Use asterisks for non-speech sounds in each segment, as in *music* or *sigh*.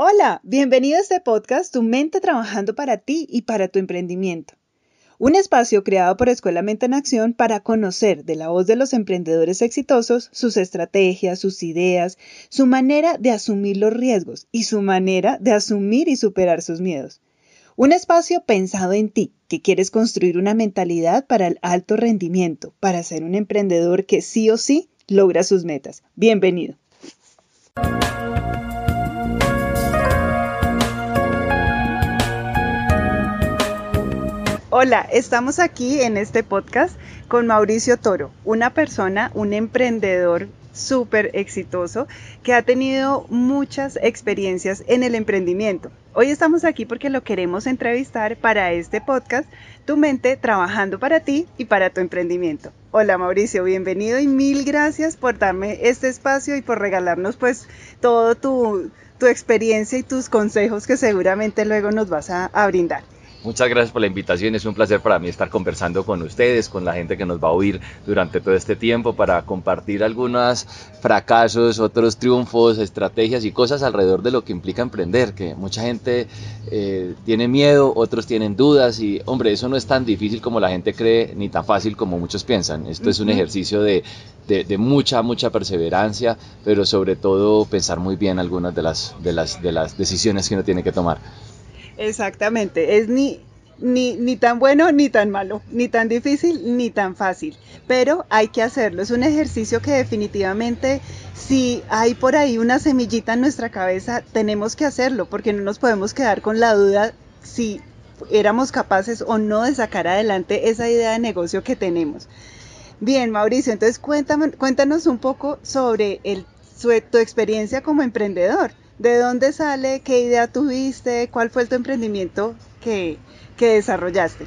Hola, bienvenido a este podcast Tu mente trabajando para ti y para tu emprendimiento. Un espacio creado por Escuela Mente en Acción para conocer de la voz de los emprendedores exitosos sus estrategias, sus ideas, su manera de asumir los riesgos y su manera de asumir y superar sus miedos. Un espacio pensado en ti, que quieres construir una mentalidad para el alto rendimiento, para ser un emprendedor que sí o sí logra sus metas. Bienvenido. Hola, estamos aquí en este podcast con Mauricio Toro, una persona, un emprendedor súper exitoso que ha tenido muchas experiencias en el emprendimiento. Hoy estamos aquí porque lo queremos entrevistar para este podcast, Tu mente trabajando para ti y para tu emprendimiento. Hola Mauricio, bienvenido y mil gracias por darme este espacio y por regalarnos pues todo tu, experiencia y tus consejos que seguramente luego nos vas a brindar. Muchas gracias por la invitación, es un placer para mí estar conversando con ustedes, con la gente que nos va a oír durante todo este tiempo para compartir algunos fracasos, otros triunfos, estrategias y cosas alrededor de lo que implica emprender, que mucha gente eh, tiene miedo, otros tienen dudas y hombre, eso no es tan difícil como la gente cree ni tan fácil como muchos piensan. Esto es un ejercicio de, de, mucha, mucha perseverancia, pero sobre todo pensar muy bien algunas de las, de las, de las decisiones que uno tiene que tomar. Exactamente, es ni, ni, ni, tan bueno ni tan malo, ni tan difícil ni tan fácil, pero hay que hacerlo. Es un ejercicio que definitivamente si hay por ahí una semillita en nuestra cabeza, tenemos que hacerlo porque no nos podemos quedar con la duda si éramos capaces o no de sacar adelante esa idea de negocio que tenemos. Bien, Mauricio, entonces cuéntame, cuéntanos un poco sobre el, tu experiencia como emprendedor. ¿De dónde sale? ¿Qué idea tuviste? ¿Cuál fue tu emprendimiento que, desarrollaste?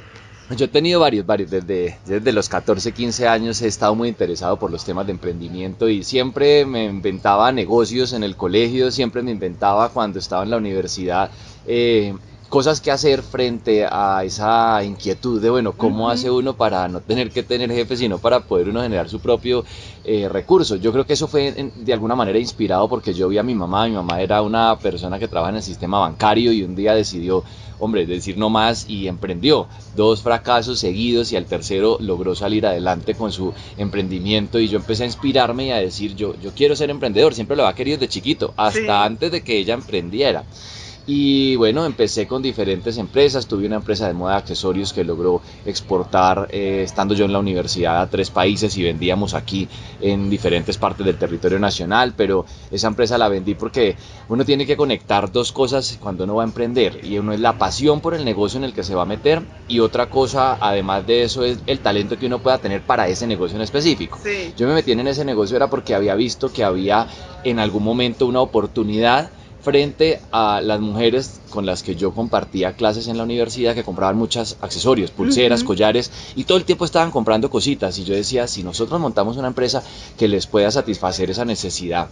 Yo he tenido varios, varios. Desde, desde los 14, 15 años he estado muy interesado por los temas de emprendimiento y siempre me inventaba negocios en el colegio, siempre me inventaba cuando estaba en la universidad. Eh, cosas que hacer frente a esa inquietud de, bueno, ¿cómo hace uno para no tener que tener jefe, sino para poder uno generar su propio eh, recurso? Yo creo que eso fue de alguna manera inspirado porque yo vi a mi mamá, mi mamá era una persona que trabaja en el sistema bancario y un día decidió, hombre, decir no más y emprendió dos fracasos seguidos y al tercero logró salir adelante con su emprendimiento y yo empecé a inspirarme y a decir, yo, yo quiero ser emprendedor, siempre lo había querido de chiquito, hasta antes de que ella emprendiera. Y bueno, empecé con diferentes empresas. Tuve una empresa de moda de accesorios que logró exportar, eh, estando yo en la universidad, a tres países y vendíamos aquí en diferentes partes del territorio nacional. Pero esa empresa la vendí porque uno tiene que conectar dos cosas cuando uno va a emprender. Y uno es la pasión por el negocio en el que se va a meter. Y otra cosa, además de eso, es el talento que uno pueda tener para ese negocio en específico. Yo me metí en ese negocio era porque había visto que había en algún momento una oportunidad frente a las mujeres con las que yo compartía clases en la universidad que compraban muchos accesorios, pulseras, collares y todo el tiempo estaban comprando cositas y yo decía, si nosotros montamos una empresa que les pueda satisfacer esa necesidad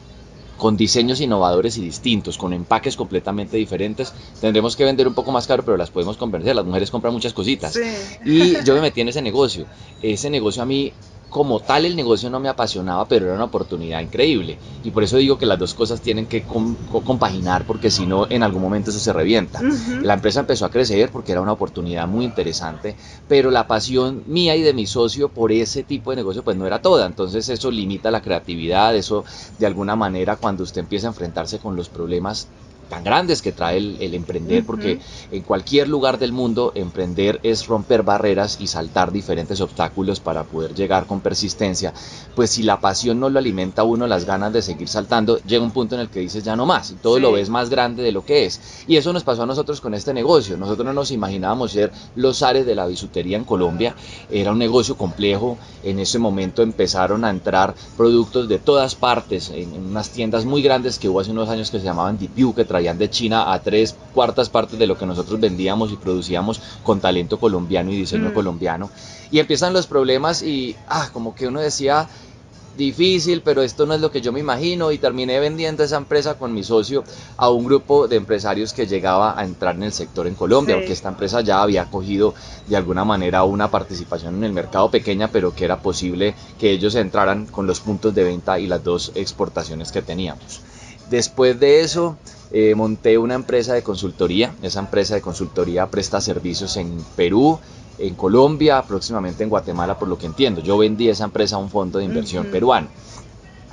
con diseños innovadores y distintos, con empaques completamente diferentes, tendremos que vender un poco más caro, pero las podemos convencer. Las mujeres compran muchas cositas. Y yo me metí en ese negocio. Ese negocio a mí como tal el negocio no me apasionaba, pero era una oportunidad increíble. Y por eso digo que las dos cosas tienen que compaginar, porque si no, en algún momento eso se revienta. La empresa empezó a crecer porque era una oportunidad muy interesante, pero la pasión mía y de mi socio por ese tipo de negocio pues no era toda. Entonces eso limita la creatividad, eso de alguna manera cuando usted empieza a enfrentarse con los problemas tan grandes que trae el, emprender, porque en cualquier lugar del mundo emprender es romper barreras y saltar diferentes obstáculos para poder llegar con persistencia. Pues si la pasión no lo alimenta a uno las ganas de seguir saltando, llega un punto en el que dices ya no más, y todo lo ves más grande de lo que es. Y eso nos pasó a nosotros con este negocio. Nosotros no nos imaginábamos ser los ares de la bisutería en Colombia. Era un negocio complejo. En ese momento empezaron a entrar productos de todas partes, en, unas tiendas muy grandes que hubo hace unos años que se llamaban Dipiu, que traían de China a tres cuartas partes de lo que nosotros vendíamos y producíamos con talento colombiano y diseño mm. colombiano. Y empiezan los problemas y, ah, como que uno decía, difícil, pero esto no es lo que yo me imagino y terminé vendiendo esa empresa con mi socio a un grupo de empresarios que llegaba a entrar en el sector en Colombia, porque esta empresa ya había cogido de alguna manera una participación en el mercado pequeña, pero que era posible que ellos entraran con los puntos de venta y las dos exportaciones que teníamos Después de eso, eh, monté una empresa de consultoría. Esa empresa de consultoría presta servicios en Perú, en Colombia, próximamente en Guatemala, por lo que entiendo. Yo vendí esa empresa a un fondo de inversión peruano.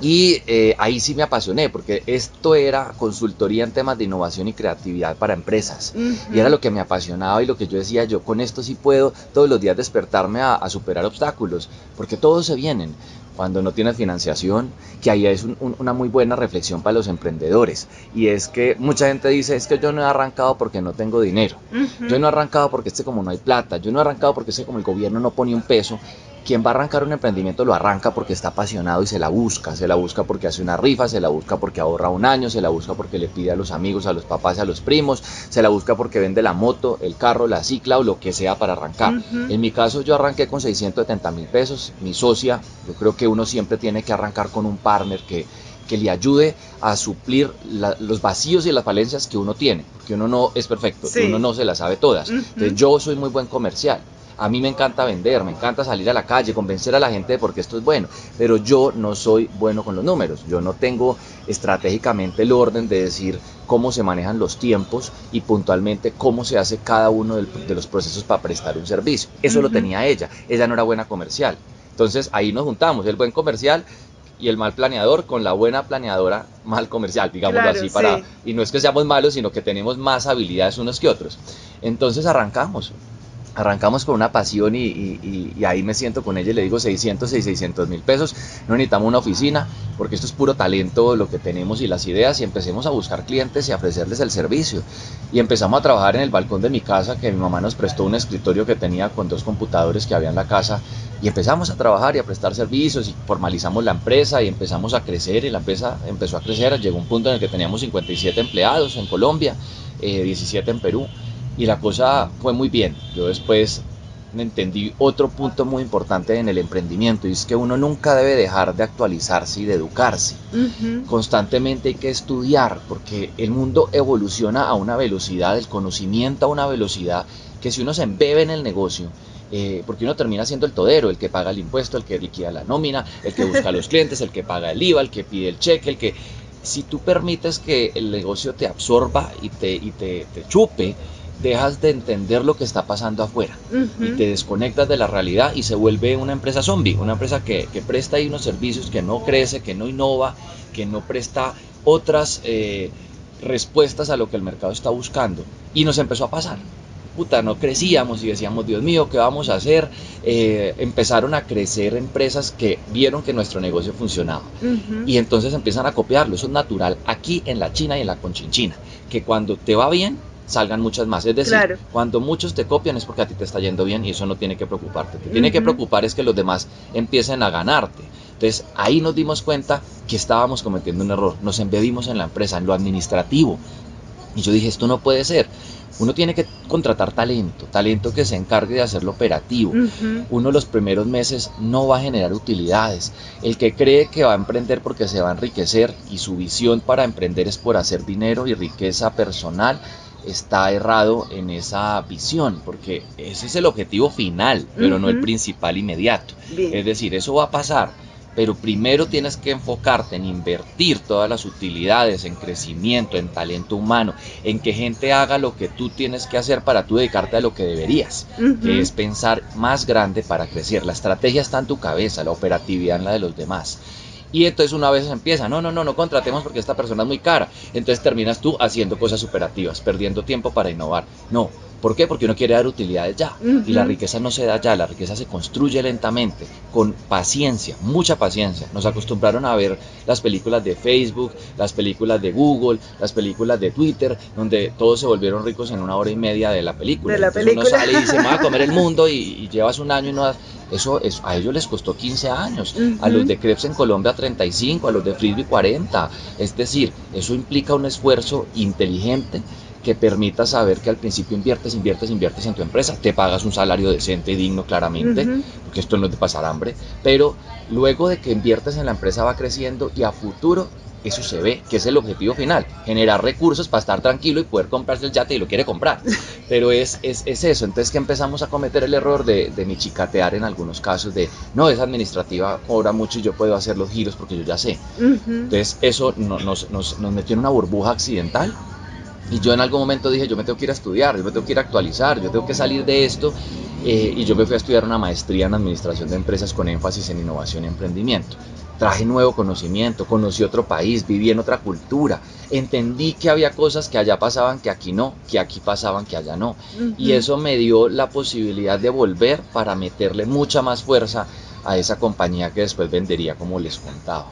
Y eh, ahí sí me apasioné, porque esto era consultoría en temas de innovación y creatividad para empresas. Y era lo que me apasionaba y lo que yo decía, yo con esto sí puedo todos los días despertarme a, a superar obstáculos, porque todos se vienen cuando no tienes financiación, que ahí es una muy buena reflexión para los emprendedores. Y es que mucha gente dice, es que yo no he arrancado porque no tengo dinero, yo no he arrancado porque este como no hay plata, yo no he arrancado porque este como el gobierno no pone un peso quien va a arrancar un emprendimiento lo arranca porque está apasionado y se la busca, se la busca porque hace una rifa, se la busca porque ahorra un año, se la busca porque le pide a los amigos, a los papás, a los primos, se la busca porque vende la moto, el carro, la cicla o lo que sea para arrancar. En mi caso yo arranqué con 670 mil pesos, mi socia, yo creo que uno siempre tiene que arrancar con un partner que, que le ayude a suplir los vacíos y las falencias que uno tiene, porque uno no es perfecto, uno no se las sabe todas. Entonces yo soy muy buen comercial a mí me encanta vender, me encanta salir a la calle, convencer a la gente de por qué esto es bueno, pero yo no soy bueno con los números. Yo no tengo estratégicamente el orden de decir cómo se manejan los tiempos y puntualmente cómo se hace cada uno de los procesos para prestar un servicio. Eso lo tenía ella. Ella no era buena comercial. Entonces ahí nos juntamos, el buen comercial y el mal planeador con la buena planeadora mal comercial, digámoslo así, para, y no es que seamos malos, sino que tenemos más habilidades unos que otros. Entonces arrancamos, arrancamos con una pasión y, ahí me siento con ella y le digo 600 y 600 mil pesos, no necesitamos una oficina porque esto es puro talento lo que tenemos y las ideas y empecemos a buscar clientes y a ofrecerles el servicio. Y empezamos a trabajar en el balcón de mi casa que mi mamá nos prestó un escritorio que tenía con dos computadores que había en la casa y empezamos a trabajar y a prestar servicios y formalizamos la empresa y empezamos a crecer y la empresa empezó a crecer, llegó un punto en el que teníamos 57 empleados en Colombia, 17 eh, en Perú y la cosa fue muy bien. Yo después me entendí otro punto muy importante en el emprendimiento y es que uno nunca debe dejar de actualizarse y de educarse. Constantemente hay que estudiar porque el mundo evoluciona a una velocidad, el conocimiento a una velocidad que si uno se embebe en el negocio, eh, porque uno termina siendo el todero, el que paga el impuesto, el que liquida la nómina, el que busca a los clientes, el que paga el IVA, el que pide el cheque, el que... Si tú permites que el negocio te absorba y te, y te chupe, dejas de entender lo que está pasando afuera y te desconectas de la realidad y se vuelve una empresa zombie, una empresa que, presta ahí unos servicios, que no crece, que no innova, que no presta otras eh, respuestas a lo que el mercado está buscando. Y nos empezó a pasar. Puta, no crecíamos y decíamos, Dios mío, ¿qué vamos a hacer? Eh, empezaron a crecer empresas que vieron que nuestro negocio funcionaba. Y entonces empiezan a copiarlo. Eso es natural aquí en la China y en la Conchinchina. Que cuando te va bien, salgan muchas más. Es decir, cuando muchos te copian es porque a ti te está yendo bien y eso no tiene que preocuparte. Te tiene que preocupar es que los demás empiecen a ganarte. Entonces ahí nos dimos cuenta que estábamos cometiendo un error. Nos embebimos en la empresa, en lo administrativo. Y yo dije, esto no puede ser. Uno tiene que contratar talento, talento que se encargue de hacerlo operativo. Uno los primeros meses no va a generar utilidades. El que cree que va a emprender porque se va a enriquecer y su visión para emprender es por hacer dinero y riqueza personal, está errado en esa visión, porque ese es el objetivo final, pero no el principal inmediato. Es decir, eso va a pasar, pero primero tienes que enfocarte en invertir todas las utilidades, en crecimiento, en talento humano, en que gente haga lo que tú tienes que hacer para tú dedicarte a lo que deberías, que es pensar más grande para crecer. La estrategia está en tu cabeza, la operatividad en la de los demás. Y entonces una vez empieza, no, no, no, no contratemos porque esta persona es muy cara. Entonces terminas tú haciendo cosas superativas, perdiendo tiempo para innovar. No, ¿Por qué? Porque uno quiere dar utilidades ya. Y la riqueza no se da ya, la riqueza se construye lentamente, con paciencia, mucha paciencia. Nos acostumbraron a ver las películas de Facebook, las películas de Google, las películas de Twitter, donde todos se volvieron ricos en una hora y media de la película. De la película. Uno sale y dice, me va a comer el *laughs* mundo y, llevas un año y no Eso, eso, a ellos les costó 15 años, a los de Krebs en Colombia 35, a los de Frisbee 40. Es decir, eso implica un esfuerzo inteligente que permita saber que al principio inviertes, inviertes, inviertes en tu empresa, te pagas un salario decente y digno claramente, porque esto no es de pasar hambre, pero luego de que inviertes en la empresa va creciendo y a futuro eso se ve, que es el objetivo final, generar recursos para estar tranquilo y poder comprarse el yate y lo quiere comprar. Pero es, es, es eso, entonces que empezamos a cometer el error de, de chicatear en algunos casos, de no, es administrativa, cobra mucho y yo puedo hacer los giros porque yo ya sé. Entonces eso nos, nos, nos metió en una burbuja accidental y yo en algún momento dije, yo me tengo que ir a estudiar, yo me tengo que ir a actualizar, yo tengo que salir de esto. Eh, y yo me fui a estudiar una maestría en administración de empresas con énfasis en innovación y emprendimiento. Traje nuevo conocimiento, conocí otro país, viví en otra cultura, entendí que había cosas que allá pasaban que aquí no, que aquí pasaban que allá no. Y eso me dio la posibilidad de volver para meterle mucha más fuerza a esa compañía que después vendería como les contaba.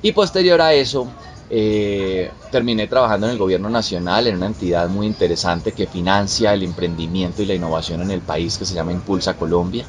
Y posterior a eso, eh, terminé trabajando en el gobierno nacional, en una entidad muy interesante que financia el emprendimiento y la innovación en el país que se llama Impulsa Colombia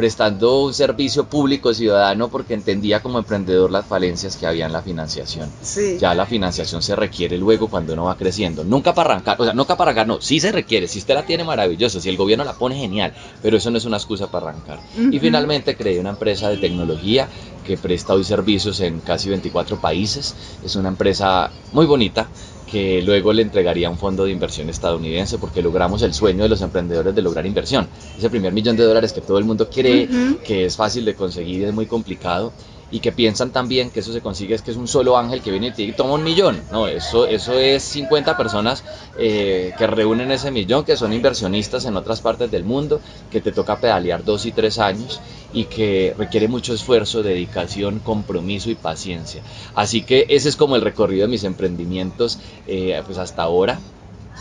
prestando un servicio público ciudadano porque entendía como emprendedor las falencias que había en la financiación. Ya la financiación se requiere luego cuando uno va creciendo. Nunca para arrancar, o sea, nunca para arrancar, no, sí se requiere. Si usted la tiene maravilloso, si el gobierno la pone genial, pero eso no es una excusa para arrancar. Y finalmente creé una empresa de tecnología que presta hoy servicios en casi 24 países. Es una empresa muy bonita que luego le entregaría un fondo de inversión estadounidense porque logramos el sueño de los emprendedores de lograr inversión. Ese primer millón de dólares que todo el mundo cree que es fácil de conseguir, es muy complicado y que piensan también que eso se consigue es que es un solo ángel que viene y toma un millón. No, eso, eso es 50 personas eh, que reúnen ese millón, que son inversionistas en otras partes del mundo, que te toca pedalear dos y tres años y que requiere mucho esfuerzo, dedicación, compromiso y paciencia. Así que ese es como el recorrido de mis emprendimientos eh, pues hasta ahora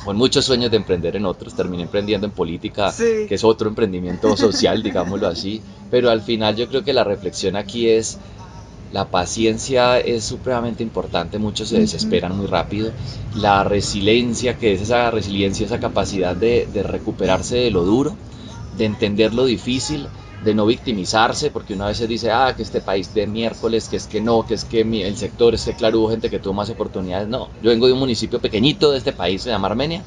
con muchos sueños de emprender en otros, terminé emprendiendo en política, que es otro emprendimiento social, digámoslo así, pero al final yo creo que la reflexión aquí es la paciencia es supremamente importante, muchos se desesperan muy rápido. La resiliencia, que es esa resiliencia, esa capacidad de, recuperarse de lo duro, de entender lo difícil, de no victimizarse, porque una vez dice, ah, que este país de miércoles, que es que no, que es que el sector, es que claro, hubo gente que tuvo más oportunidades. No, yo vengo de un municipio pequeñito de este país, se llama Armenia,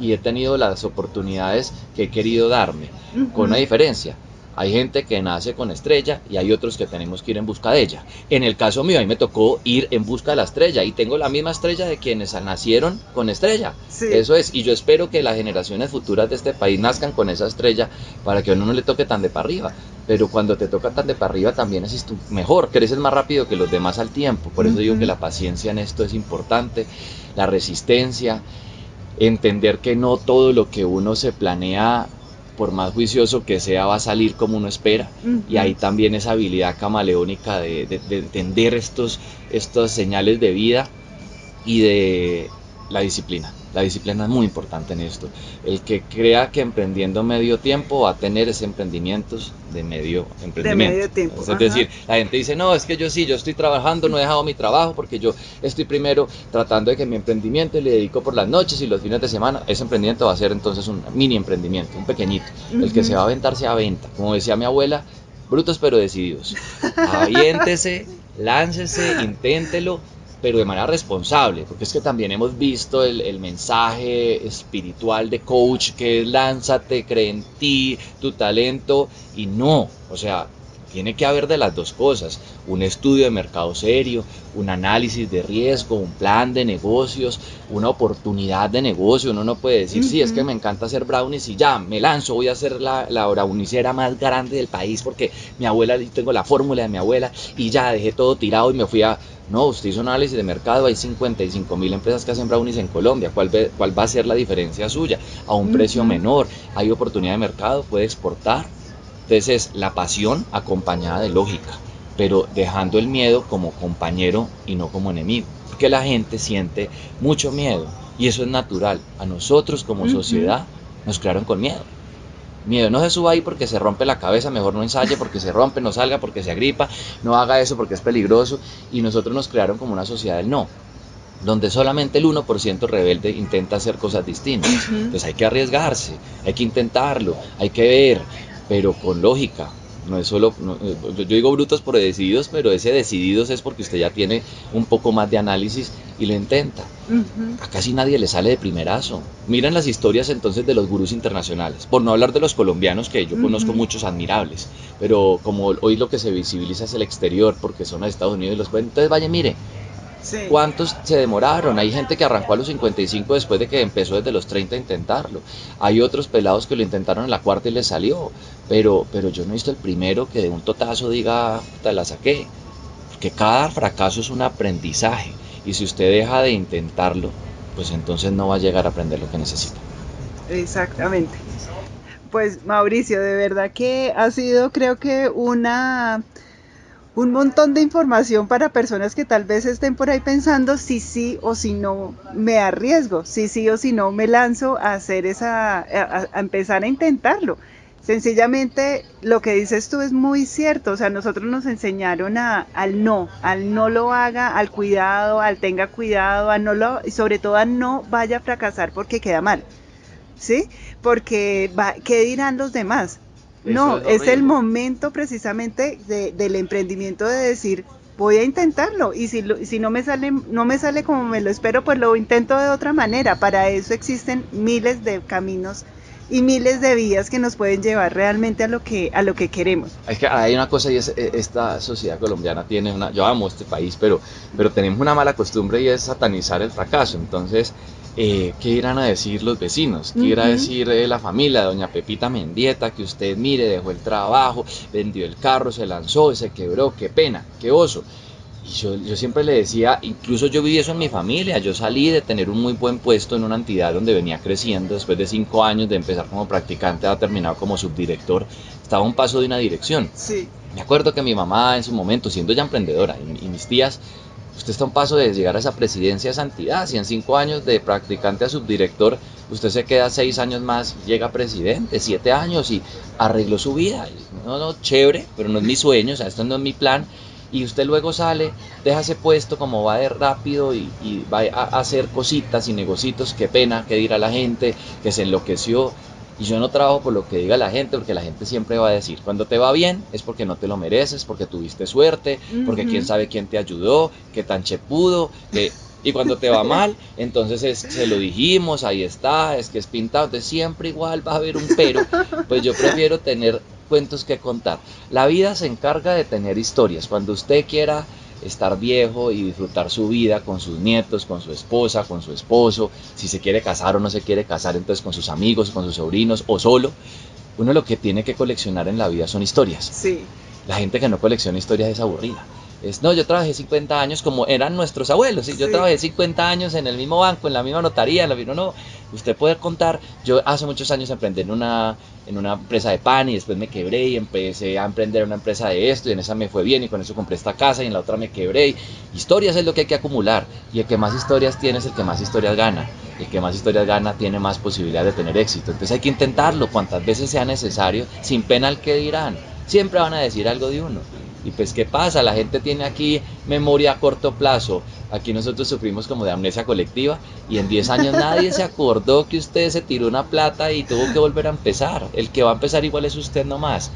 y he tenido las oportunidades que he querido darme, con una diferencia hay gente que nace con estrella y hay otros que tenemos que ir en busca de ella. En el caso mío, a mí me tocó ir en busca de la estrella y tengo la misma estrella de quienes nacieron con estrella. Eso es, y yo espero que las generaciones futuras de este país nazcan con esa estrella para que a uno no le toque tan de para arriba. Pero cuando te toca tan de para arriba también es mejor, creces más rápido que los demás al tiempo. Por eso digo que la paciencia en esto es importante, la resistencia, entender que no todo lo que uno se planea por más juicioso que sea, va a salir como uno espera. Y ahí también esa habilidad camaleónica de, de, entender estos, estas señales de vida y de la disciplina. La disciplina es muy importante en esto. El que crea que emprendiendo medio tiempo va a tener ese emprendimientos de medio emprendimiento. De medio tiempo. Es decir, la gente dice, no, es que yo sí, yo estoy trabajando, no he dejado mi trabajo porque yo estoy primero tratando de que mi emprendimiento le dedico por las noches y los fines de semana. Ese emprendimiento va a ser entonces un mini emprendimiento, un pequeñito. El que se va a aventarse a venta. Como decía mi abuela, brutos pero decididos. *laughs* Aviéntese, láncese, inténtelo pero de manera responsable, porque es que también hemos visto el, mensaje espiritual de coach que es lánzate, cree en ti, tu talento, y no, o sea, tiene que haber de las dos cosas, un estudio de mercado serio, un análisis de riesgo, un plan de negocios, una oportunidad de negocio. Uno no puede decir, sí, es que me encanta hacer brownies y ya, me lanzo, voy a hacer la, la brownicera más grande del país porque mi abuela, tengo la fórmula de mi abuela y ya dejé todo tirado y me fui a... No, usted hizo un análisis de mercado, hay 55 mil empresas que hacen brownies en Colombia, ¿Cuál, ¿cuál va a ser la diferencia suya? A un precio menor, hay oportunidad de mercado, puede exportar entonces es la pasión acompañada de lógica, pero dejando el miedo como compañero y no como enemigo. Porque la gente siente mucho miedo y eso es natural. A nosotros como sociedad nos crearon con miedo. Miedo, no se suba ahí porque se rompe la cabeza, mejor no ensaye porque se rompe, no salga porque se agripa, no haga eso porque es peligroso. Y nosotros nos crearon como una sociedad del no, donde solamente el 1% rebelde intenta hacer cosas distintas. Entonces hay que arriesgarse, hay que intentarlo, hay que ver, pero con lógica, no es solo, eh, yo digo brutos por decididos, pero ese decididos es porque usted ya tiene un poco más de análisis y lo intenta. A casi nadie le sale de primerazo. Miren las historias entonces de los gurús internacionales, por no hablar de los colombianos, que yo conozco muchos admirables, pero como hoy lo que se visibiliza es el exterior, porque son a Estados Unidos y los entonces vaya, mire, ¿Cuántos se demoraron? Hay gente que arrancó a los 55 después de que empezó desde los 30 a intentarlo. Hay otros pelados que lo intentaron en la cuarta y les salió. Pero, pero yo no he visto el primero que de un totazo diga, te la saqué. Porque cada fracaso es un aprendizaje. Y si usted deja de intentarlo, pues entonces no va a llegar a aprender lo que necesita. Exactamente. Pues Mauricio, de verdad que ha sido creo que una un montón de información para personas que tal vez estén por ahí pensando si sí o si no me arriesgo, si sí o si no me lanzo a hacer esa, a, empezar a intentarlo. Sencillamente lo que dices tú es muy cierto, o sea, nosotros nos enseñaron a, al no, al no lo haga, al cuidado, al tenga cuidado, al no lo, y sobre todo a no vaya a fracasar porque queda mal, ¿sí? Porque ¿qué dirán los demás? No, es, el momento precisamente del emprendimiento de decir, voy a intentarlo y si, si no me sale no me sale como me lo espero, pues lo intento de otra manera. Para eso existen miles de caminos y miles de vías que nos pueden llevar realmente a lo que a lo que queremos. Es que hay una cosa y es eh, esta sociedad colombiana tiene una yo amo este país, pero pero tenemos una mala costumbre y es satanizar el fracaso. Entonces, eh, ¿qué irán a decir los vecinos? ¿Qué irá a decir eh, la familia de doña Pepita Mendieta? Que usted mire, dejó el trabajo, vendió el carro, se lanzó, se quebró, qué pena, qué oso. Y yo, yo, siempre le decía, incluso yo viví eso en mi familia, yo salí de tener un muy buen puesto en una entidad donde venía creciendo, después de cinco años de empezar como practicante, ha terminado como subdirector, estaba a un paso de una dirección. Sí. Me acuerdo que mi mamá en su momento, siendo ya emprendedora, y mis tías, Usted está a un paso de llegar a esa presidencia de santidad. Si en cinco años de practicante a subdirector, usted se queda seis años más, llega presidente, siete años y arregló su vida. No, no, chévere, pero no es mi sueño, o sea, esto no es mi plan. Y usted luego sale, deja puesto como va de rápido y, va a hacer cositas y negocitos, qué pena, qué dirá la gente, que se enloqueció. Y yo no trabajo por lo que diga la gente, porque la gente siempre va a decir, cuando te va bien es porque no te lo mereces, porque tuviste suerte, porque quién sabe quién te ayudó, qué tan chepudo, que... Y cuando te va *laughs* mal, entonces se lo dijimos, ahí está, es que es pintado, entonces siempre igual va a haber un pero, pues yo prefiero tener cuentos que contar. La vida se encarga de tener historias, cuando usted quiera estar viejo y disfrutar su vida con sus nietos, con su esposa, con su esposo, si se quiere casar o no se quiere casar, entonces con sus amigos, con sus sobrinos o solo. Uno lo que tiene que coleccionar en la vida son historias. Sí. La gente que no colecciona historias es aburrida. Es, no, yo trabajé 50 años como eran nuestros abuelos. ¿sí? Yo trabajé 50 años en el mismo banco, en la misma notaría, en la misma, no, usted puede contar. Yo hace muchos años emprendí en una, en una empresa de pan y después me quebré y empecé a emprender una empresa de esto y en esa me fue bien y con eso compré esta casa y en la otra me quebré. Historias es lo que hay que acumular y el que más historias tiene es el que más historias gana. El que más historias gana tiene más posibilidad de tener éxito. Entonces hay que intentarlo cuantas veces sea necesario, sin pena al que dirán. Siempre van a decir algo de uno. Y pues, ¿qué pasa? La gente tiene aquí memoria a corto plazo. Aquí nosotros sufrimos como de amnesia colectiva y en 10 años nadie se acordó que usted se tiró una plata y tuvo que volver a empezar. El que va a empezar igual es usted nomás.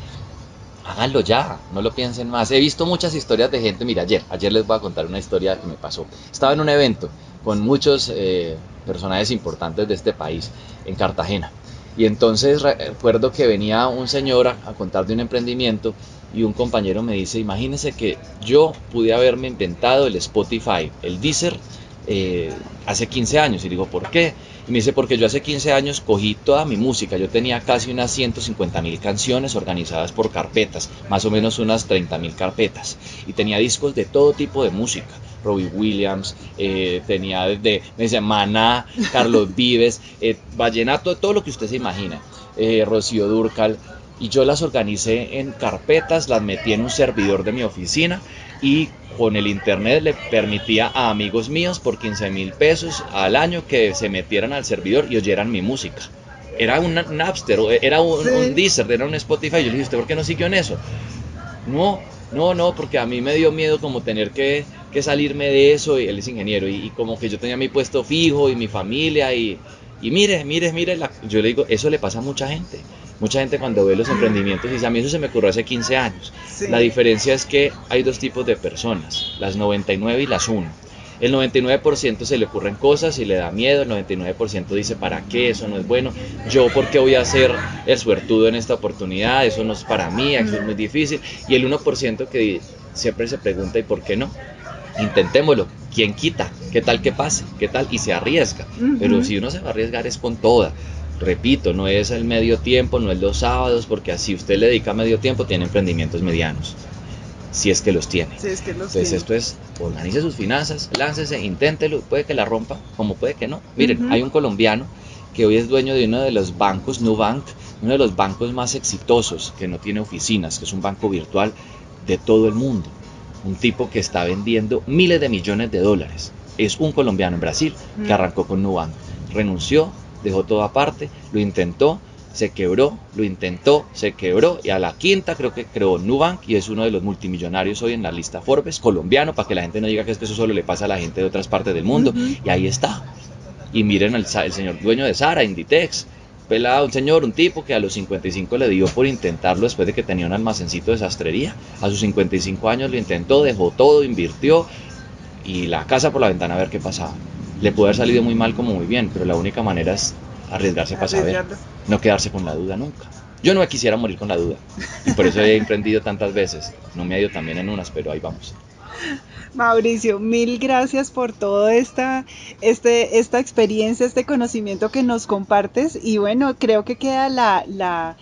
Háganlo ya, no lo piensen más. He visto muchas historias de gente. Mira, ayer, ayer les voy a contar una historia que me pasó. Estaba en un evento con muchos eh, personajes importantes de este país en Cartagena. Y entonces recuerdo que venía un señor a, contar de un emprendimiento y un compañero me dice, imagínese que yo pude haberme inventado el Spotify, el Deezer, eh, hace 15 años. Y digo, ¿por qué? Y me dice, porque yo hace 15 años cogí toda mi música. Yo tenía casi unas 150 mil canciones organizadas por carpetas, más o menos unas 30 mil carpetas. Y tenía discos de todo tipo de música. Robbie Williams, eh, tenía desde, me dice, Maná, Carlos *laughs* Vives, eh, Vallenato, todo lo que usted se imagina, eh, Rocío Durcal, y yo las organicé en carpetas, las metí en un servidor de mi oficina y con el internet le permitía a amigos míos por 15 mil pesos al año que se metieran al servidor y oyeran mi música. Era un Napster, era un, un Deezer, era un Spotify. Yo le dije, ¿usted por qué no siguió en eso? No, no, no, porque a mí me dio miedo como tener que, salirme de eso, y él es ingeniero, y, como que yo tenía mi puesto fijo y mi familia, y, y mire, mire, mire, yo le digo, eso le pasa a mucha gente. Mucha gente cuando ve los emprendimientos dice, a mí eso se me ocurrió hace 15 años. La diferencia es que hay dos tipos de personas, las 99 y las 1. El 99% se le ocurren cosas y le da miedo, el 99% dice, ¿para qué? Eso no es bueno. Yo, ¿por qué voy a ser el suertudo en esta oportunidad? Eso no es para mí, eso es muy difícil. Y el 1% que siempre se pregunta, ¿y por qué no? Intentémoslo. ¿Quién quita? ¿Qué tal que pase? ¿Qué tal? Y se arriesga. Pero si uno se va a arriesgar es con toda. Repito, no es el medio tiempo, no es los sábados, porque así usted le dedica medio tiempo, tiene emprendimientos medianos si es que los tiene. Entonces esto es, organice sus finanzas, láncese, inténtelo, puede que la rompa, como puede que no. Miren, hay un colombiano que hoy es dueño de uno de los bancos, Nubank, uno de los bancos más exitosos, que no tiene oficinas, que es un banco virtual de todo el mundo. Un tipo que está vendiendo miles de millones de dólares. Es un colombiano en Brasil que arrancó con Nubank. Renunció, dejó todo aparte, lo intentó, se quebró, lo intentó, se quebró y a la quinta creo que creó Nubank y es uno de los multimillonarios hoy en la lista Forbes, colombiano, para que la gente no diga que eso solo le pasa a la gente de otras partes del mundo. Y ahí está. Y miren al el señor dueño de Sara, Inditex, pelado, un señor, un tipo que a los 55 le dio por intentarlo después de que tenía un almacencito de sastrería. A sus 55 años lo intentó, dejó todo, invirtió y la casa por la ventana a ver qué pasaba. Le pudo haber salido muy mal como muy bien, pero la única manera es arriesgarse para saber, no quedarse con la duda nunca. Yo no quisiera morir con la duda y por eso he *laughs* emprendido tantas veces. No me ha ido también en unas, pero ahí vamos. Mauricio, mil gracias por toda esta, este, esta experiencia, este conocimiento que nos compartes y bueno, creo que queda la, la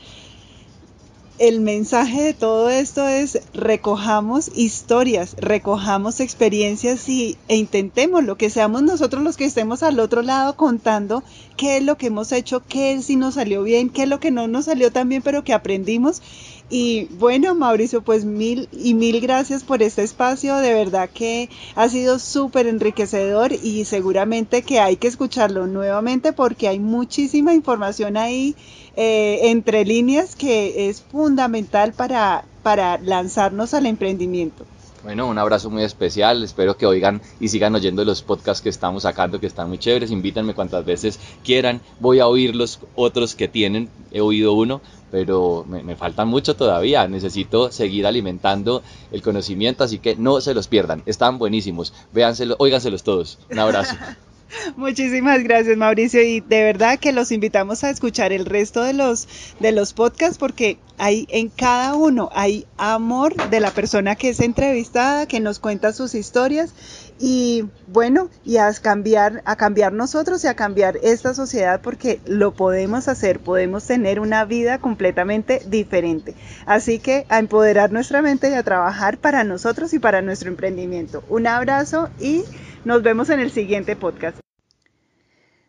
el mensaje de todo esto es recojamos historias, recojamos experiencias y, e intentemos lo que seamos nosotros los que estemos al otro lado contando qué es lo que hemos hecho, qué es si nos salió bien, qué es lo que no nos salió tan bien, pero que aprendimos. Y bueno, Mauricio, pues mil y mil gracias por este espacio. De verdad que ha sido súper enriquecedor y seguramente que hay que escucharlo nuevamente porque hay muchísima información ahí eh, entre líneas que es fundamental para, para lanzarnos al emprendimiento. Bueno, un abrazo muy especial. Espero que oigan y sigan oyendo los podcasts que estamos sacando, que están muy chéveres. Invítanme cuantas veces quieran. Voy a oír los otros que tienen. He oído uno, pero me, faltan mucho todavía. Necesito seguir alimentando el conocimiento, así que no se los pierdan. Están buenísimos. Véanselos, óiganselos todos. Un abrazo. *laughs* *laughs* Muchísimas gracias Mauricio y de verdad que los invitamos a escuchar el resto de los de los podcasts porque hay en cada uno hay amor de la persona que es entrevistada, que nos cuenta sus historias y bueno, y a cambiar a cambiar nosotros y a cambiar esta sociedad porque lo podemos hacer, podemos tener una vida completamente diferente. Así que a empoderar nuestra mente y a trabajar para nosotros y para nuestro emprendimiento. Un abrazo y nos vemos en el siguiente podcast.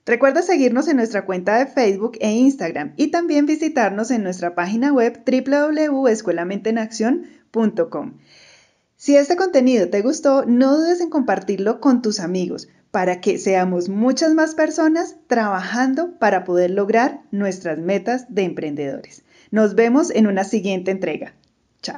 Recuerda seguirnos en nuestra cuenta de Facebook e Instagram y también visitarnos en nuestra página web www.escuelamentenaction.com. Si este contenido te gustó, no dudes en compartirlo con tus amigos para que seamos muchas más personas trabajando para poder lograr nuestras metas de emprendedores. Nos vemos en una siguiente entrega. Chao.